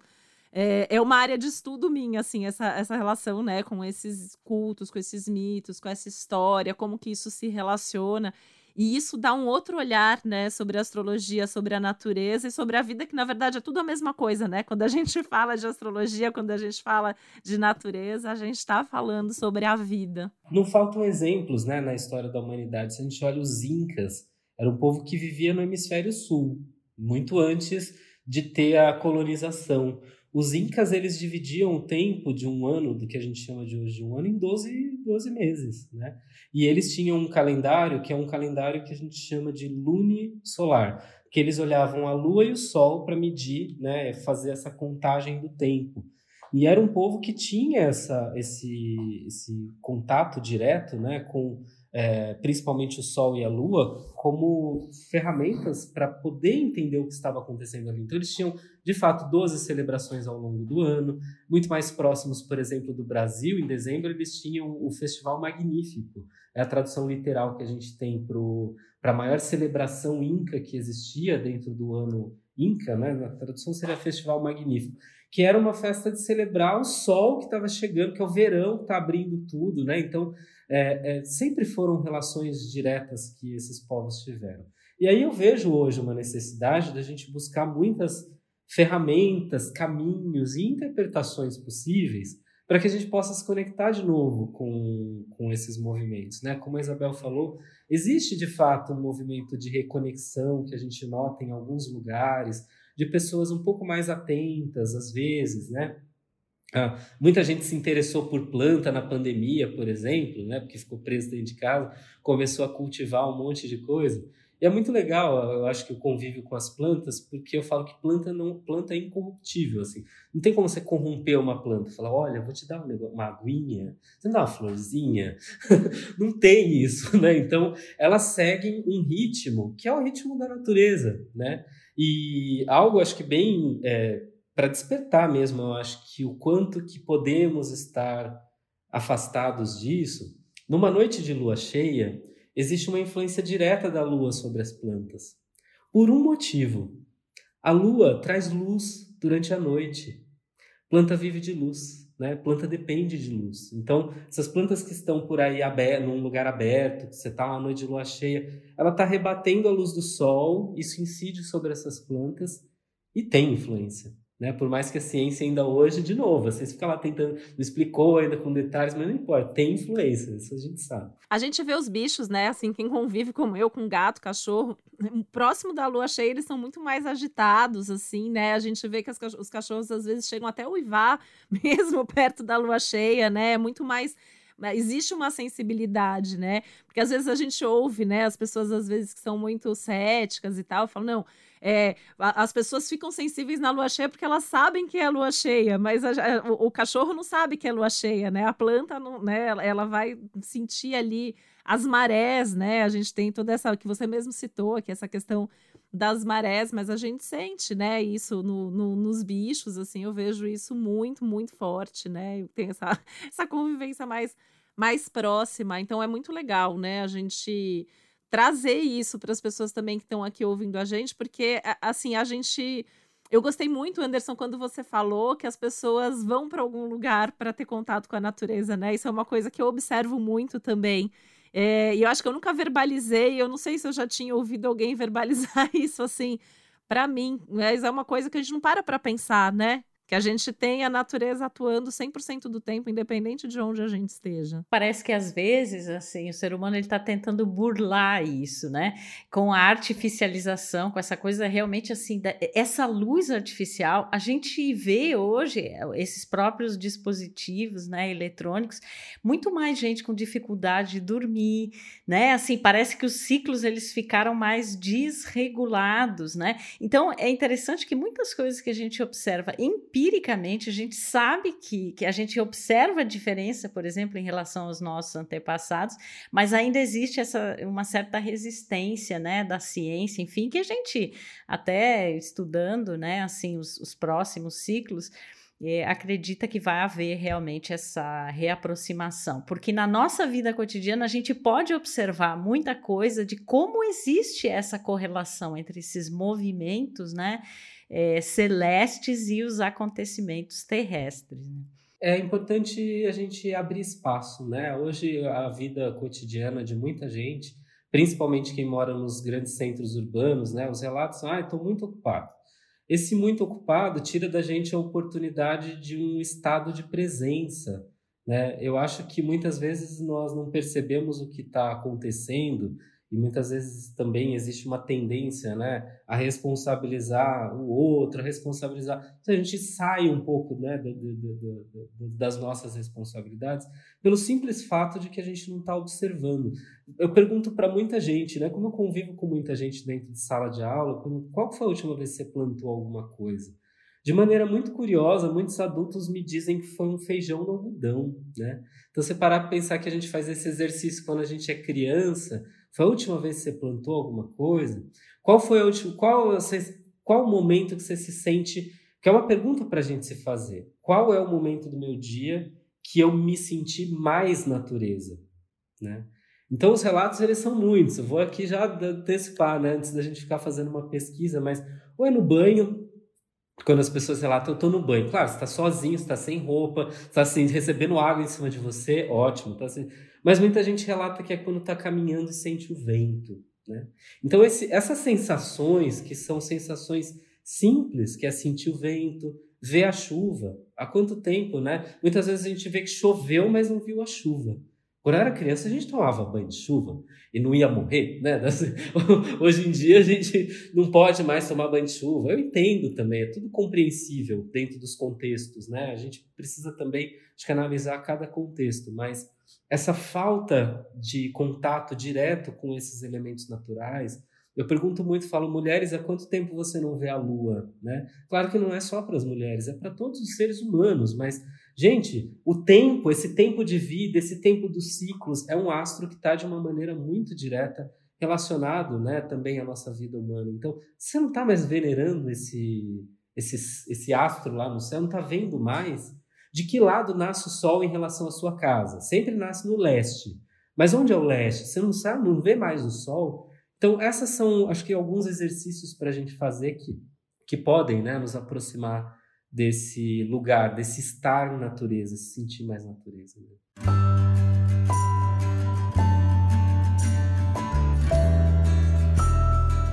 é, é, uma área de estudo minha, assim, essa, essa relação, né, com esses cultos, com esses mitos, com essa história, como que isso se relaciona. E isso dá um outro olhar, né, sobre a astrologia, sobre a natureza e sobre a vida, que na verdade é tudo a mesma coisa, né? Quando a gente fala de astrologia, quando a gente fala de natureza, a gente está falando sobre a vida. Não faltam exemplos, né, na história da humanidade. Se a gente olha os incas, era um povo que vivia no hemisfério sul, muito antes de ter a colonização. Os incas, eles dividiam o tempo de um ano, do que a gente chama de hoje de um ano, em 12, 12 meses, né? E eles tinham um calendário, que é um calendário que a gente chama de lune solar, que eles olhavam a lua e o sol para medir, né, fazer essa contagem do tempo. E era um povo que tinha essa, esse, esse contato direto né, com é, principalmente o Sol e a Lua, como ferramentas para poder entender o que estava acontecendo ali. Então, eles tinham, de fato, 12 celebrações ao longo do ano, muito mais próximos, por exemplo, do Brasil. Em dezembro, eles tinham o Festival Magnífico, é a tradução literal que a gente tem para a maior celebração inca que existia dentro do ano inca, né? na tradução seria Festival Magnífico que era uma festa de celebrar o sol que estava chegando, que é o verão que está abrindo tudo, né? Então, é, é, sempre foram relações diretas que esses povos tiveram. E aí eu vejo hoje uma necessidade da gente buscar muitas ferramentas, caminhos e interpretações possíveis para que a gente possa se conectar de novo com, com esses movimentos. Né? Como a Isabel falou, existe de fato um movimento de reconexão que a gente nota em alguns lugares, de pessoas um pouco mais atentas, às vezes, né? Ah, muita gente se interessou por planta na pandemia, por exemplo, né? Porque ficou preso dentro de casa, começou a cultivar um monte de coisa. E é muito legal, eu acho que o convívio com as plantas, porque eu falo que planta não planta é incorruptível, assim. Não tem como você corromper uma planta, falar, olha, vou te dar um negócio, uma aguinha, você me dá uma florzinha. não tem isso, né? Então, elas seguem um ritmo que é o ritmo da natureza, né? E algo, acho que bem é, para despertar mesmo, eu acho que o quanto que podemos estar afastados disso. Numa noite de lua cheia, existe uma influência direta da lua sobre as plantas. Por um motivo. A lua traz luz durante a noite. Planta vive de luz, né? Planta depende de luz. Então, essas plantas que estão por aí aberto, num lugar aberto, você está uma noite de lua cheia, ela está rebatendo a luz do sol, isso incide sobre essas plantas e tem influência. Né? Por mais que a ciência ainda hoje, de novo, vocês ficam lá tentando, não explicou ainda com detalhes, mas não importa, tem influência, isso a gente sabe. A gente vê os bichos, né? Assim, quem convive como eu, com gato, cachorro, próximo da lua cheia, eles são muito mais agitados, assim, né? A gente vê que os cachorros às vezes chegam até a uivar, mesmo perto da lua cheia, né? É muito mais existe uma sensibilidade, né? Porque às vezes a gente ouve, né? As pessoas às vezes que são muito céticas e tal, falam, não, é, as pessoas ficam sensíveis na lua cheia porque elas sabem que é lua cheia, mas a, o, o, cachorro não sabe que é lua cheia, né? A planta, não, né? Ela, vai sentir ali as marés, né? A gente tem toda essa que você mesmo citou, aqui essa questão das marés, mas a gente sente, né? Isso no, no, nos bichos, assim, eu vejo isso muito, muito forte, né? Tem essa, essa convivência mais, mais próxima, então é muito legal, né? A gente trazer isso para as pessoas também que estão aqui ouvindo a gente, porque assim, a gente eu gostei muito, Anderson, quando você falou que as pessoas vão para algum lugar para ter contato com a natureza, né? Isso é uma coisa que eu observo muito também. É, e eu acho que eu nunca verbalizei, eu não sei se eu já tinha ouvido alguém verbalizar isso assim para mim, mas é uma coisa que a gente não para para pensar, né? Que a gente tem a natureza atuando 100% do tempo, independente de onde a gente esteja. Parece que às vezes, assim, o ser humano ele está tentando burlar isso, né? Com a artificialização, com essa coisa realmente assim, da, essa luz artificial, a gente vê hoje é, esses próprios dispositivos, né, eletrônicos, muito mais gente com dificuldade de dormir, né? Assim, parece que os ciclos eles ficaram mais desregulados, né? Então é interessante que muitas coisas que a gente observa empiricamente empiricamente a gente sabe que, que a gente observa a diferença, por exemplo, em relação aos nossos antepassados, mas ainda existe essa uma certa resistência, né, da ciência, enfim, que a gente até estudando, né, assim, os, os próximos ciclos, é, acredita que vai haver realmente essa reaproximação, porque na nossa vida cotidiana a gente pode observar muita coisa de como existe essa correlação entre esses movimentos, né? É, celestes e os acontecimentos terrestres. Né? É importante a gente abrir espaço, né? Hoje a vida cotidiana de muita gente, principalmente quem mora nos grandes centros urbanos, né? Os relatos, ah, estou muito ocupado. Esse muito ocupado tira da gente a oportunidade de um estado de presença, né? Eu acho que muitas vezes nós não percebemos o que está acontecendo e muitas vezes também existe uma tendência né, a responsabilizar o outro, a responsabilizar. Então a gente sai um pouco né, do, do, do, das nossas responsabilidades pelo simples fato de que a gente não está observando. Eu pergunto para muita gente, né, como eu convivo com muita gente dentro de sala de aula, qual foi a última vez que você plantou alguma coisa? De maneira muito curiosa, muitos adultos me dizem que foi um feijão no algodão, né? Então, você parar para pensar que a gente faz esse exercício quando a gente é criança, foi a última vez que você plantou alguma coisa? Qual foi a última, qual, você, qual o momento que você se sente, que é uma pergunta para a gente se fazer. Qual é o momento do meu dia que eu me senti mais natureza, né? Então os relatos eles são muitos. Eu vou aqui já antecipar, né, antes da gente ficar fazendo uma pesquisa, mas ou é no banho, quando as pessoas relatam, eu estou no banho. Claro, você está sozinho, está sem roupa, está assim, recebendo água em cima de você, ótimo. Tá assim. Mas muita gente relata que é quando está caminhando e sente o vento. Né? Então, esse, essas sensações, que são sensações simples, que é sentir o vento, ver a chuva. Há quanto tempo, né? Muitas vezes a gente vê que choveu, mas não viu a chuva. Quando eu era criança, a gente tomava banho de chuva e não ia morrer, né? Hoje em dia a gente não pode mais tomar banho de chuva. Eu entendo também, é tudo compreensível dentro dos contextos, né? A gente precisa também de analisar cada contexto, mas essa falta de contato direto com esses elementos naturais, eu pergunto muito, falo, mulheres, há quanto tempo você não vê a lua, né? Claro que não é só para as mulheres, é para todos os seres humanos, mas Gente, o tempo, esse tempo de vida, esse tempo dos ciclos, é um astro que está de uma maneira muito direta relacionado né, também à nossa vida humana. Então, você não está mais venerando esse, esse, esse astro lá no céu, não está vendo mais de que lado nasce o sol em relação à sua casa. Sempre nasce no leste. Mas onde é o leste? Você não sabe, não vê mais o sol. Então, essas são, acho que, alguns exercícios para a gente fazer que, que podem né, nos aproximar desse lugar, desse estar na natureza, se sentir mais natureza. Né?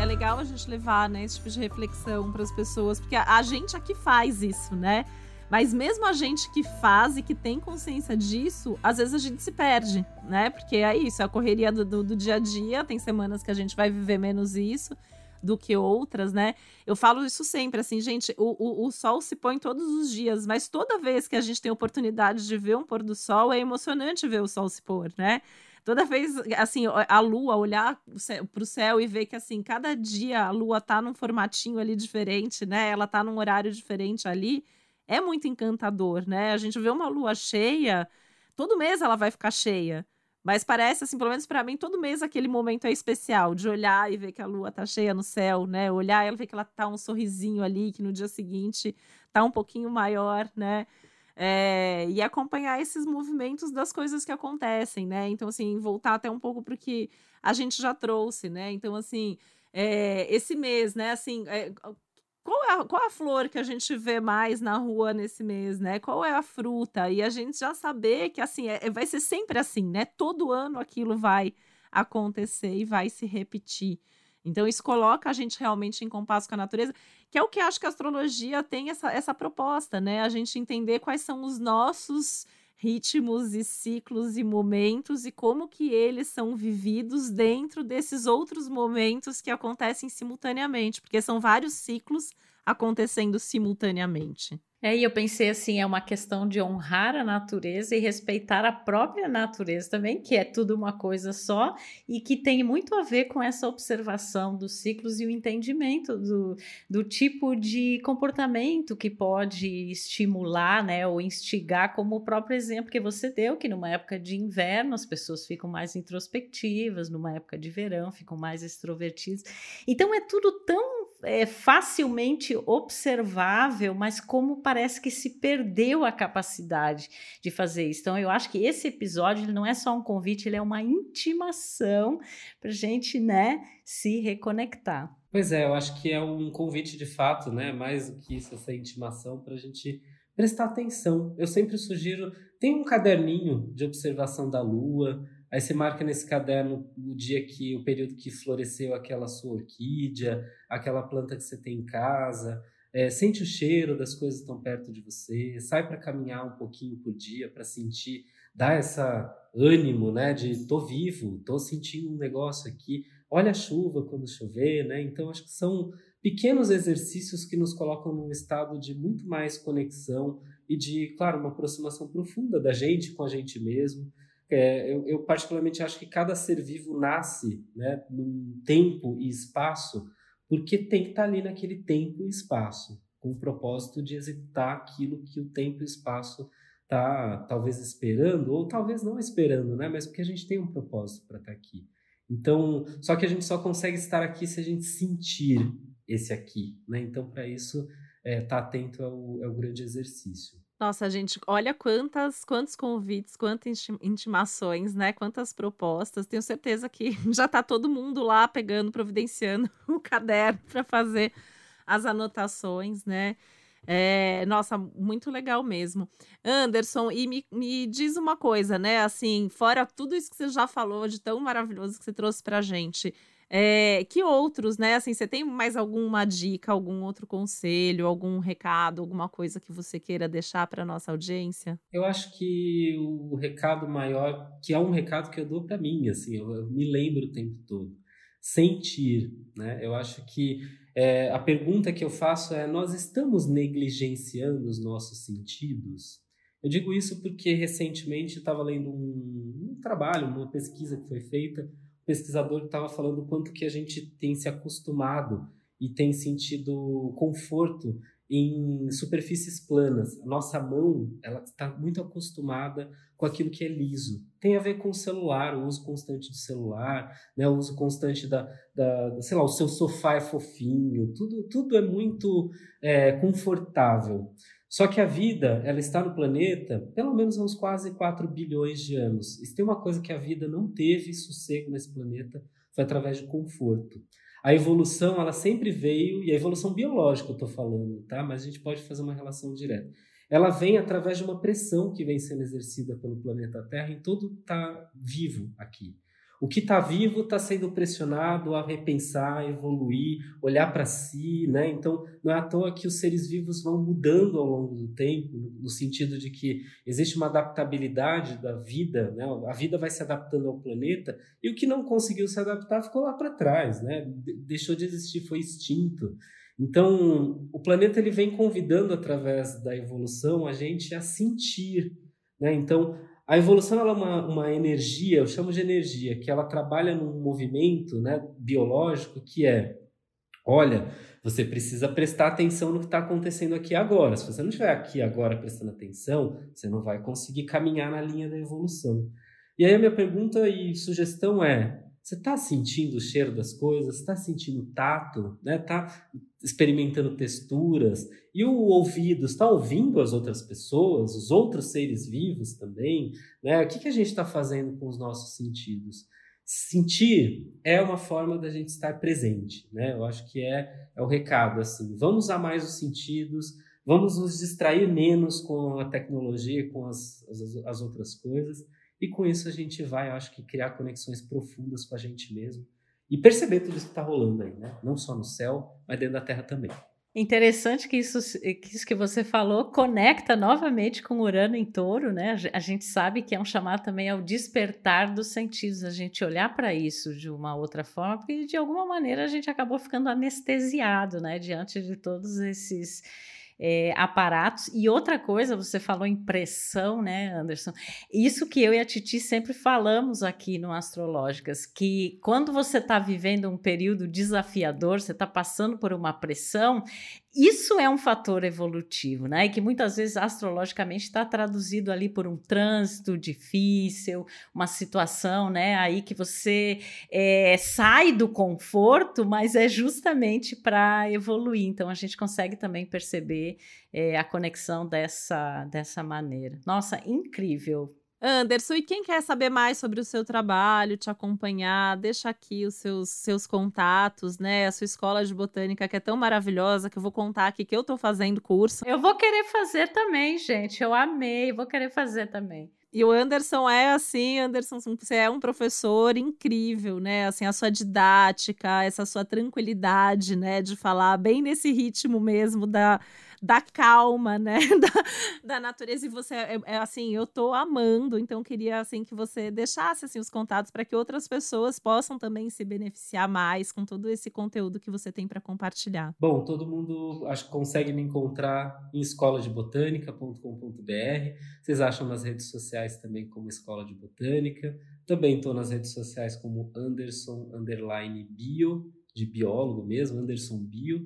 É legal a gente levar, né, esse tipo de reflexão para as pessoas, porque a, a gente aqui faz isso, né? Mas mesmo a gente que faz e que tem consciência disso, às vezes a gente se perde, né? Porque é isso, é a correria do, do, do dia a dia, tem semanas que a gente vai viver menos isso do que outras, né? Eu falo isso sempre, assim, gente, o, o, o, sol se põe todos os dias, mas toda vez que a gente tem oportunidade de ver um pôr do sol, é emocionante ver o sol se pôr, né? Toda vez, assim, a lua, olhar para o céu e ver que, assim, cada dia a lua tá num formatinho ali diferente, né? Ela tá num horário diferente ali é muito encantador, né? A gente vê uma lua cheia, todo mês ela vai ficar cheia. Mas parece, assim, pelo menos para mim, todo mês aquele momento é especial, de olhar e ver que a lua tá cheia no céu, né? Olhar e ver que ela tá um sorrisinho ali, que no dia seguinte tá um pouquinho maior, né? É, e acompanhar esses movimentos das coisas que acontecem, né? Então, assim, voltar até um pouco para o que a gente já trouxe, né? Então, assim, é, esse mês, né? Assim, é, qual é, a, qual é a flor que a gente vê mais na rua nesse mês, né? Qual é a fruta? E a gente já saber que assim é, vai ser sempre assim, né? Todo ano aquilo vai acontecer e vai se repetir. Então, isso coloca a gente realmente em compasso com a natureza, que é o que acho que a astrologia tem essa, essa proposta, né? A gente entender quais são os nossos ritmos e ciclos e momentos e como que eles são vividos dentro desses outros momentos que acontecem simultaneamente, porque são vários ciclos acontecendo simultaneamente. É, e eu pensei assim, é uma questão de honrar a natureza e respeitar a própria natureza também, que é tudo uma coisa só e que tem muito a ver com essa observação dos ciclos e o entendimento do, do tipo de comportamento que pode estimular, né, ou instigar, como o próprio exemplo que você deu, que numa época de inverno as pessoas ficam mais introspectivas, numa época de verão ficam mais extrovertidas. Então é tudo tão é, facilmente observável, mas como parece que se perdeu a capacidade de fazer isso. Então, eu acho que esse episódio ele não é só um convite, ele é uma intimação para gente, né, se reconectar. Pois é, eu acho que é um convite de fato, né? Mais do que isso, essa intimação para a gente prestar atenção. Eu sempre sugiro, tem um caderninho de observação da lua, Aí você marca nesse caderno o dia que, o período que floresceu aquela sua orquídea, aquela planta que você tem em casa. É, sente o cheiro das coisas estão perto de você, sai para caminhar um pouquinho por dia para sentir, dar essa ânimo, né, de tô vivo, tô sentindo um negócio aqui. Olha a chuva quando chover, né? Então acho que são pequenos exercícios que nos colocam num estado de muito mais conexão e de, claro, uma aproximação profunda da gente com a gente mesmo. É, eu, eu, particularmente acho que cada ser vivo nasce né, num tempo e espaço porque tem que estar ali naquele tempo e espaço, com o propósito de executar aquilo que o tempo e espaço está talvez esperando, ou talvez não esperando, né? mas porque a gente tem um propósito para estar aqui. Então, só que a gente só consegue estar aqui se a gente sentir esse aqui. Né? Então, para isso, estar é, tá atento é o, é o grande exercício. Nossa, gente, olha quantas, quantos convites, quantas intimações, né? Quantas propostas. Tenho certeza que já está todo mundo lá pegando, providenciando o caderno para fazer as anotações, né? É, nossa, muito legal mesmo. Anderson, e me, me diz uma coisa, né? Assim, fora tudo isso que você já falou de tão maravilhoso que você trouxe pra gente. É, que outros, né? Assim, você tem mais alguma dica, algum outro conselho, algum recado, alguma coisa que você queira deixar para nossa audiência? Eu acho que o recado maior, que é um recado que eu dou para mim, assim, eu, eu, me lembro o tempo todo, sentir, né? Eu acho que é, a pergunta que eu faço é: nós estamos negligenciando os nossos sentidos? Eu digo isso porque recentemente estava lendo um, um trabalho, uma pesquisa que foi feita pesquisador estava falando quanto que a gente tem se acostumado e tem sentido conforto em superfícies planas. Nossa mão ela está muito acostumada com aquilo que é liso. Tem a ver com o celular, o uso constante do celular, né, o uso constante da, da sei lá, o seu sofá é fofinho, tudo, tudo é muito é, confortável. Só que a vida, ela está no planeta pelo menos há uns quase 4 bilhões de anos. E se tem uma coisa que a vida não teve sossego nesse planeta, foi através de conforto. A evolução, ela sempre veio, e a evolução biológica eu estou falando, tá? Mas a gente pode fazer uma relação direta. Ela vem através de uma pressão que vem sendo exercida pelo planeta Terra em todo está vivo aqui. O que está vivo está sendo pressionado a repensar, evoluir, olhar para si, né? Então, não é à toa que os seres vivos vão mudando ao longo do tempo, no sentido de que existe uma adaptabilidade da vida, né? A vida vai se adaptando ao planeta e o que não conseguiu se adaptar ficou lá para trás, né? Deixou de existir, foi extinto. Então, o planeta ele vem convidando através da evolução a gente a sentir, né? Então, a evolução é uma, uma energia, eu chamo de energia, que ela trabalha num movimento né, biológico que é, olha, você precisa prestar atenção no que está acontecendo aqui agora. Se você não estiver aqui agora prestando atenção, você não vai conseguir caminhar na linha da evolução. E aí a minha pergunta e sugestão é: você está sentindo o cheiro das coisas? Está sentindo o tato? Está né? experimentando texturas? E o ouvido está ouvindo as outras pessoas, os outros seres vivos também? Né? O que, que a gente está fazendo com os nossos sentidos? Sentir é uma forma da gente estar presente, né? Eu acho que é, é o recado, assim. Vamos usar mais os sentidos, vamos nos distrair menos com a tecnologia, com as, as, as outras coisas e com isso a gente vai, eu acho que, criar conexões profundas com a gente mesmo e perceber tudo isso que está rolando aí, né? Não só no céu, mas dentro da Terra também. Interessante que isso, que isso que você falou conecta novamente com Urano em touro, né? A gente sabe que é um chamado também ao despertar dos sentidos, a gente olhar para isso de uma outra forma, porque de alguma maneira a gente acabou ficando anestesiado, né? Diante de todos esses é, aparatos. E outra coisa, você falou em pressão, né, Anderson? Isso que eu e a Titi sempre falamos aqui no Astrológicas, que quando você está vivendo um período desafiador, você está passando por uma pressão, isso é um fator evolutivo, né? E que muitas vezes astrologicamente está traduzido ali por um trânsito difícil, uma situação, né? Aí que você é, sai do conforto, mas é justamente para evoluir. Então a gente consegue também perceber é, a conexão dessa, dessa maneira. Nossa, incrível. Anderson, e quem quer saber mais sobre o seu trabalho, te acompanhar, deixa aqui os seus, seus contatos, né? A sua escola de botânica que é tão maravilhosa que eu vou contar aqui que eu tô fazendo curso. Eu vou querer fazer também, gente. Eu amei, vou querer fazer também. E o Anderson é assim, Anderson, você é um professor incrível, né? Assim, a sua didática, essa sua tranquilidade, né, de falar bem nesse ritmo mesmo da da calma, né? Da, da natureza. E você, é, é, assim, eu tô amando, então queria, assim, que você deixasse, assim, os contatos para que outras pessoas possam também se beneficiar mais com todo esse conteúdo que você tem para compartilhar. Bom, todo mundo acho que consegue me encontrar em escoladebotânica.com.br. Vocês acham nas redes sociais também como Escola de Botânica. Também estou nas redes sociais como Anderson Underline Bio, de biólogo mesmo, Anderson Bio.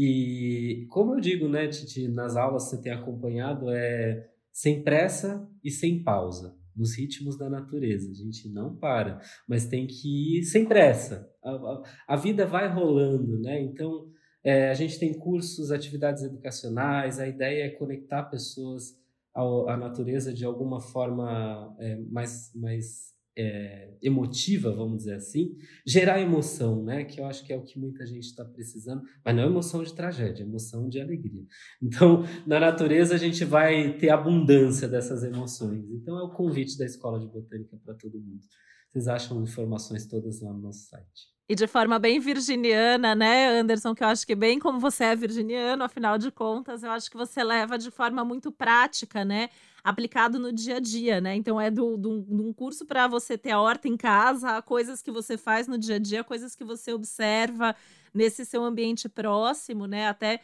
E como eu digo, né, Titi, nas aulas você tem acompanhado, é sem pressa e sem pausa, nos ritmos da natureza. A gente não para, mas tem que ir sem pressa. A, a, a vida vai rolando, né? Então, é, a gente tem cursos, atividades educacionais, a ideia é conectar pessoas à, à natureza de alguma forma é, mais, mais é, emotiva, vamos dizer assim, gerar emoção, né? Que eu acho que é o que muita gente está precisando, mas não é emoção de tragédia, é emoção de alegria. Então, na natureza a gente vai ter abundância dessas emoções. Então, é o convite da Escola de Botânica para todo mundo. Vocês acham informações todas lá no nosso site. E de forma bem virginiana, né, Anderson? Que eu acho que bem como você é virginiano, afinal de contas, eu acho que você leva de forma muito prática, né? Aplicado no dia a dia, né? Então é de um curso para você ter a horta em casa, coisas que você faz no dia a dia, coisas que você observa nesse seu ambiente próximo, né? Até,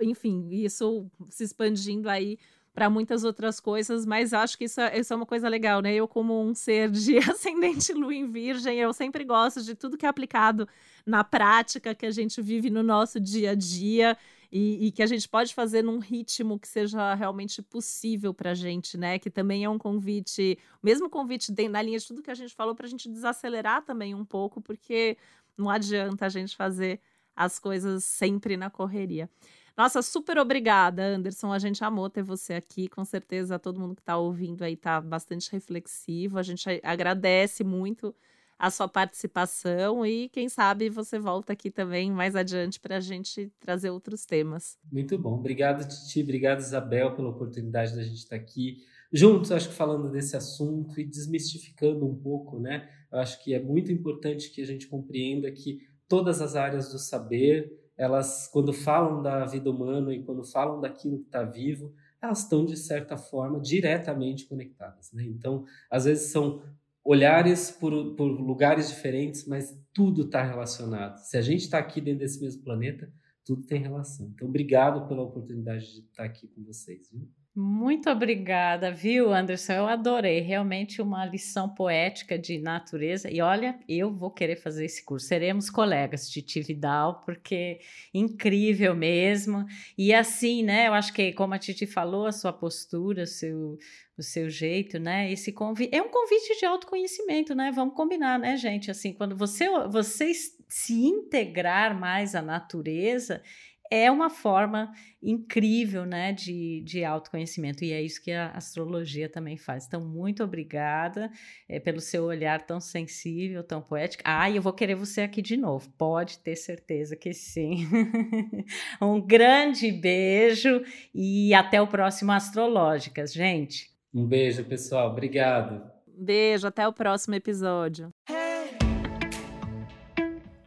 enfim, isso se expandindo aí para muitas outras coisas, mas acho que isso é, isso é uma coisa legal, né? Eu, como um ser de ascendente lua em virgem, eu sempre gosto de tudo que é aplicado na prática, que a gente vive no nosso dia a dia e, e que a gente pode fazer num ritmo que seja realmente possível para a gente, né? Que também é um convite, mesmo convite na linha de tudo que a gente falou, para a gente desacelerar também um pouco, porque não adianta a gente fazer as coisas sempre na correria. Nossa, super obrigada, Anderson. A gente amou ter você aqui. Com certeza, todo mundo que está ouvindo aí está bastante reflexivo. A gente agradece muito a sua participação e quem sabe você volta aqui também mais adiante para a gente trazer outros temas. Muito bom. Obrigado, Titi. Obrigado, Isabel, pela oportunidade da gente estar tá aqui. juntos, acho que falando desse assunto e desmistificando um pouco, né? Eu acho que é muito importante que a gente compreenda que todas as áreas do saber, elas, quando falam da vida humana e quando falam daquilo que está vivo, elas estão, de certa forma, diretamente conectadas. Né? Então, às vezes são olhares por, por lugares diferentes, mas tudo está relacionado. Se a gente está aqui dentro desse mesmo planeta, tudo tem relação. Então, obrigado pela oportunidade de estar aqui com vocês. Viu? Muito obrigada, viu, Anderson? Eu adorei. Realmente uma lição poética de natureza. E olha, eu vou querer fazer esse curso. Seremos colegas de Tividal, porque incrível mesmo. E assim, né? Eu acho que, como a Titi falou, a sua postura, o seu, o seu jeito, né? Esse convite é um convite de autoconhecimento, né? Vamos combinar, né, gente? Assim, quando você, você se integrar mais à natureza é uma forma incrível né, de, de autoconhecimento, e é isso que a astrologia também faz. Então, muito obrigada é, pelo seu olhar tão sensível, tão poético. Ah, e eu vou querer você aqui de novo, pode ter certeza que sim. um grande beijo e até o próximo Astrológicas, gente. Um beijo, pessoal. Obrigado. Beijo, até o próximo episódio